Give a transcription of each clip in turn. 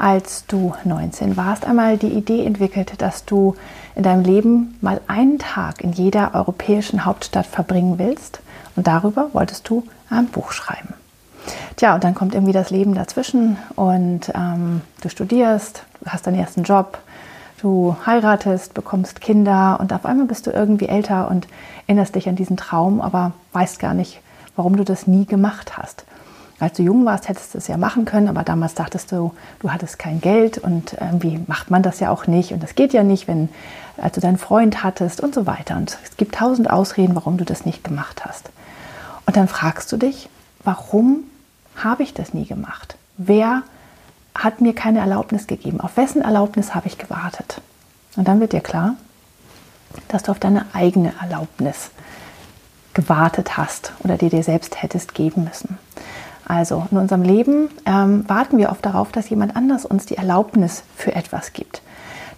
als du 19 warst, einmal die Idee entwickelt, dass du in deinem Leben mal einen Tag in jeder europäischen Hauptstadt verbringen willst. Und darüber wolltest du ein Buch schreiben. Tja, und dann kommt irgendwie das Leben dazwischen und ähm, du studierst, hast deinen ersten Job, du heiratest, bekommst Kinder und auf einmal bist du irgendwie älter und erinnerst dich an diesen Traum, aber weißt gar nicht, warum du das nie gemacht hast. Als du jung warst, hättest du es ja machen können, aber damals dachtest du, du hattest kein Geld und irgendwie macht man das ja auch nicht und das geht ja nicht, wenn als du deinen Freund hattest und so weiter. Und es gibt tausend Ausreden, warum du das nicht gemacht hast. Und dann fragst du dich, warum habe ich das nie gemacht? Wer hat mir keine Erlaubnis gegeben? Auf wessen Erlaubnis habe ich gewartet? Und dann wird dir klar, dass du auf deine eigene Erlaubnis gewartet hast oder die dir selbst hättest geben müssen. Also in unserem Leben ähm, warten wir oft darauf, dass jemand anders uns die Erlaubnis für etwas gibt.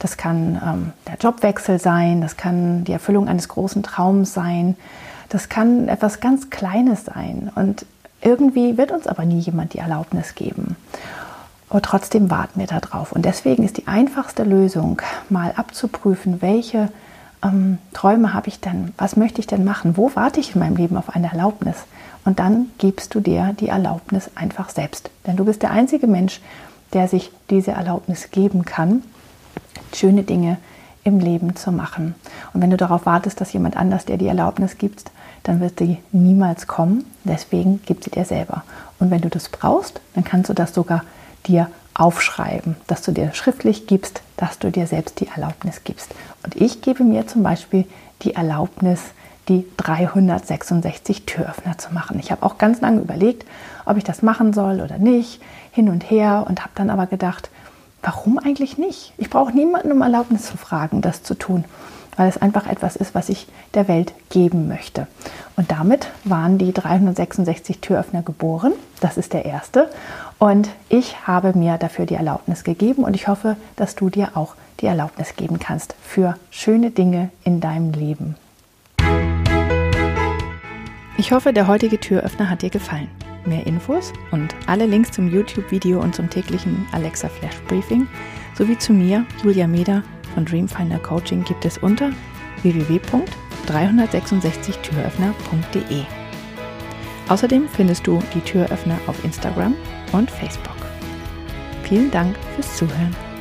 Das kann ähm, der Jobwechsel sein, das kann die Erfüllung eines großen Traums sein, das kann etwas ganz Kleines sein. Und irgendwie wird uns aber nie jemand die Erlaubnis geben. Aber trotzdem warten wir darauf. Und deswegen ist die einfachste Lösung, mal abzuprüfen, welche ähm, Träume habe ich denn, was möchte ich denn machen, wo warte ich in meinem Leben auf eine Erlaubnis. Und dann gibst du dir die Erlaubnis einfach selbst. Denn du bist der einzige Mensch, der sich diese Erlaubnis geben kann, schöne Dinge im Leben zu machen. Und wenn du darauf wartest, dass jemand anders dir die Erlaubnis gibt, dann wird sie niemals kommen. Deswegen gib sie dir selber. Und wenn du das brauchst, dann kannst du das sogar dir aufschreiben, dass du dir schriftlich gibst, dass du dir selbst die Erlaubnis gibst. Und ich gebe mir zum Beispiel die Erlaubnis, die 366 Türöffner zu machen. Ich habe auch ganz lange überlegt, ob ich das machen soll oder nicht, hin und her und habe dann aber gedacht, warum eigentlich nicht? Ich brauche niemanden um Erlaubnis zu fragen, das zu tun, weil es einfach etwas ist, was ich der Welt geben möchte. Und damit waren die 366 Türöffner geboren. Das ist der erste. Und ich habe mir dafür die Erlaubnis gegeben und ich hoffe, dass du dir auch die Erlaubnis geben kannst für schöne Dinge in deinem Leben. Ich hoffe, der heutige Türöffner hat dir gefallen. Mehr Infos und alle Links zum YouTube-Video und zum täglichen Alexa Flash Briefing sowie zu mir, Julia Meder von Dreamfinder Coaching, gibt es unter www.366türöffner.de. Außerdem findest du die Türöffner auf Instagram und Facebook. Vielen Dank fürs Zuhören.